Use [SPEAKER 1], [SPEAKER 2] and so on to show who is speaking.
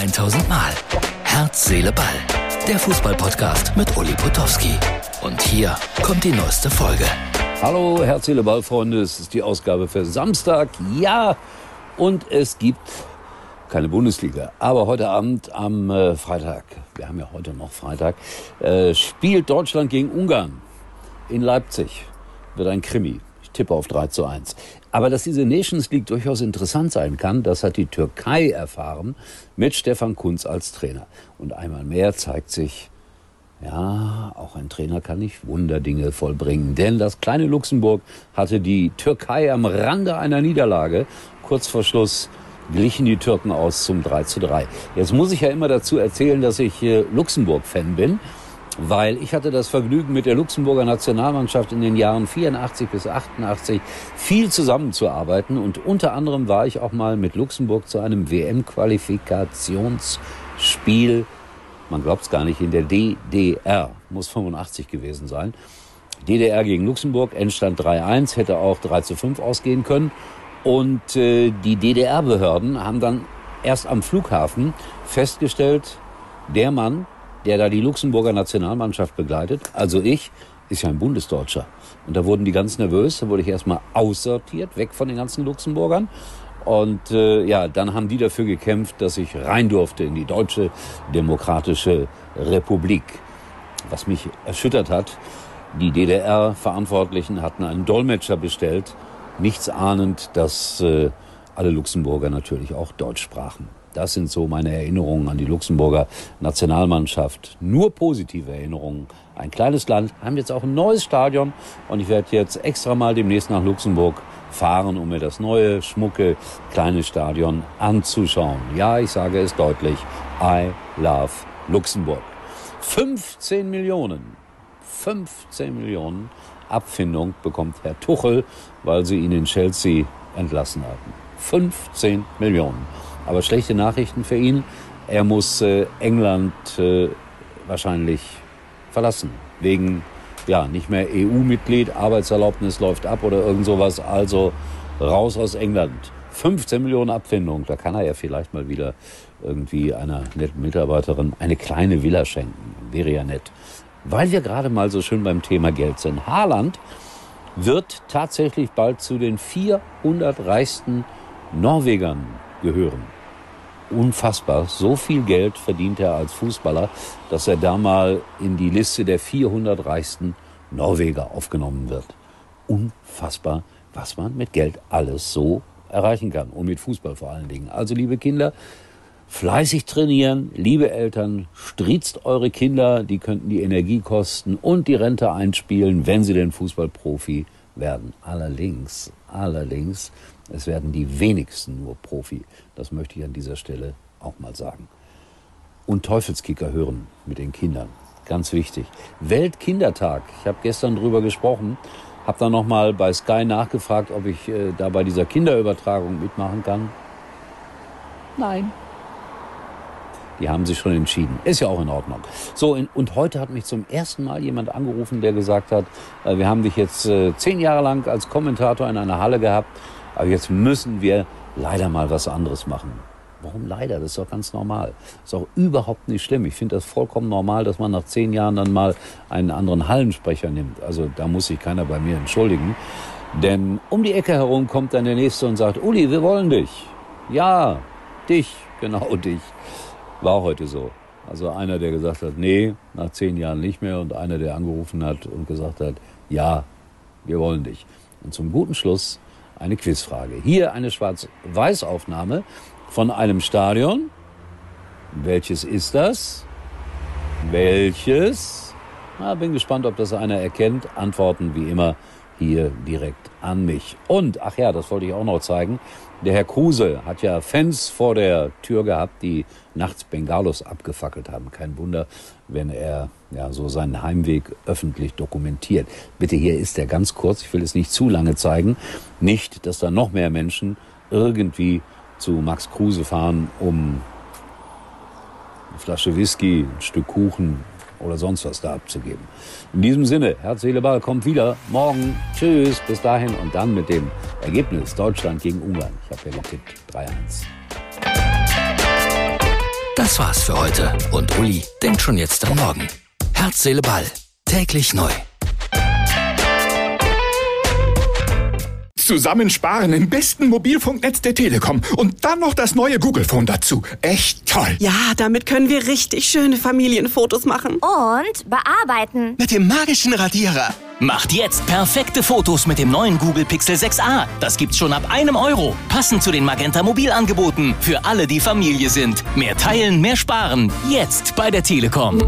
[SPEAKER 1] 1000 Mal. Herz, Seele, Ball. Der Fußballpodcast mit Uli Potowski. Und hier kommt die neueste Folge.
[SPEAKER 2] Hallo, Herz, Seele, Ball, Freunde. Es ist die Ausgabe für Samstag. Ja, und es gibt keine Bundesliga. Aber heute Abend am äh, Freitag, wir haben ja heute noch Freitag, äh, spielt Deutschland gegen Ungarn in Leipzig. Wird ein Krimi. Ich tippe auf 3 zu 1. Aber dass diese Nations League durchaus interessant sein kann, das hat die Türkei erfahren mit Stefan Kunz als Trainer. Und einmal mehr zeigt sich, ja, auch ein Trainer kann nicht Wunderdinge vollbringen. Denn das kleine Luxemburg hatte die Türkei am Rande einer Niederlage. Kurz vor Schluss glichen die Türken aus zum 3 zu 3. Jetzt muss ich ja immer dazu erzählen, dass ich äh, Luxemburg-Fan bin weil ich hatte das Vergnügen, mit der Luxemburger Nationalmannschaft in den Jahren 84 bis 88 viel zusammenzuarbeiten und unter anderem war ich auch mal mit Luxemburg zu einem WM-Qualifikationsspiel, man glaubt es gar nicht, in der DDR, muss 85 gewesen sein. DDR gegen Luxemburg, Endstand 3-1, hätte auch 3 zu 5 ausgehen können. Und äh, die DDR-Behörden haben dann erst am Flughafen festgestellt, der Mann, der da die Luxemburger Nationalmannschaft begleitet, also ich, ist ja ein Bundesdeutscher. Und da wurden die ganz nervös, da wurde ich erstmal aussortiert, weg von den ganzen Luxemburgern. Und äh, ja, dann haben die dafür gekämpft, dass ich rein durfte in die Deutsche Demokratische Republik. Was mich erschüttert hat, die DDR-Verantwortlichen hatten einen Dolmetscher bestellt, nichts ahnend, dass äh, alle Luxemburger natürlich auch Deutsch sprachen. Das sind so meine Erinnerungen an die Luxemburger Nationalmannschaft. Nur positive Erinnerungen. Ein kleines Land, haben jetzt auch ein neues Stadion und ich werde jetzt extra mal demnächst nach Luxemburg fahren, um mir das neue, schmucke, kleine Stadion anzuschauen. Ja, ich sage es deutlich. I love Luxemburg. 15 Millionen. 15 Millionen Abfindung bekommt Herr Tuchel, weil sie ihn in Chelsea entlassen hatten. 15 Millionen. Aber schlechte Nachrichten für ihn. Er muss äh, England äh, wahrscheinlich verlassen. Wegen, ja, nicht mehr EU-Mitglied, Arbeitserlaubnis läuft ab oder irgend sowas. Also raus aus England. 15 Millionen Abfindung, da kann er ja vielleicht mal wieder irgendwie einer netten Mitarbeiterin eine kleine Villa schenken. Wäre ja nett. Weil wir gerade mal so schön beim Thema Geld sind. Haaland wird tatsächlich bald zu den 400 reichsten Norwegern gehören. Unfassbar. So viel Geld verdient er als Fußballer, dass er da mal in die Liste der 400 reichsten Norweger aufgenommen wird. Unfassbar, was man mit Geld alles so erreichen kann. Und mit Fußball vor allen Dingen. Also, liebe Kinder, fleißig trainieren. Liebe Eltern, striezt eure Kinder. Die könnten die Energie kosten und die Rente einspielen, wenn sie den Fußballprofi werden. Allerdings, allerdings es werden die wenigsten nur Profi. Das möchte ich an dieser Stelle auch mal sagen. Und Teufelskicker hören mit den Kindern. Ganz wichtig. Weltkindertag. Ich habe gestern drüber gesprochen. Habe dann nochmal bei Sky nachgefragt, ob ich äh, da bei dieser Kinderübertragung mitmachen kann. Nein. Die haben sich schon entschieden. Ist ja auch in Ordnung. So, und heute hat mich zum ersten Mal jemand angerufen, der gesagt hat, äh, wir haben dich jetzt äh, zehn Jahre lang als Kommentator in einer Halle gehabt aber jetzt müssen wir leider mal was anderes machen. Warum leider? Das ist doch ganz normal. Das ist auch überhaupt nicht schlimm. Ich finde das vollkommen normal, dass man nach zehn Jahren dann mal einen anderen Hallensprecher nimmt. Also da muss sich keiner bei mir entschuldigen. Denn um die Ecke herum kommt dann der Nächste und sagt, Uli, wir wollen dich. Ja, dich, genau dich. War heute so. Also einer, der gesagt hat, nee, nach zehn Jahren nicht mehr. Und einer, der angerufen hat und gesagt hat, ja, wir wollen dich. Und zum guten Schluss eine Quizfrage. Hier eine Schwarz-Weiß-Aufnahme von einem Stadion. Welches ist das? Welches? Na, bin gespannt, ob das einer erkennt. Antworten wie immer hier direkt an mich. Und, ach ja, das wollte ich auch noch zeigen. Der Herr Kruse hat ja Fans vor der Tür gehabt, die nachts Bengalos abgefackelt haben. Kein Wunder, wenn er ja so seinen Heimweg öffentlich dokumentiert. Bitte, hier ist er ganz kurz. Ich will es nicht zu lange zeigen. Nicht, dass da noch mehr Menschen irgendwie zu Max Kruse fahren, um eine Flasche Whisky, ein Stück Kuchen oder sonst was da abzugeben. In diesem Sinne, Herz, Seele, Ball kommt wieder morgen. Tschüss, bis dahin und dann mit dem Ergebnis Deutschland gegen Ungarn. Ich habe ja getippt 3-1.
[SPEAKER 1] Das war's für heute. Und Uli denkt schon jetzt an morgen. Herz, Seele, Ball. Täglich neu.
[SPEAKER 3] Zusammensparen im besten Mobilfunknetz der Telekom und dann noch das neue Google Phone dazu. Echt toll.
[SPEAKER 4] Ja, damit können wir richtig schöne Familienfotos machen.
[SPEAKER 5] Und bearbeiten.
[SPEAKER 6] Mit dem magischen Radierer.
[SPEAKER 7] Macht jetzt perfekte Fotos mit dem neuen Google Pixel 6a. Das gibt's schon ab einem Euro. Passend zu den Magenta Mobilangeboten. Für alle, die Familie sind. Mehr teilen, mehr sparen. Jetzt bei der Telekom.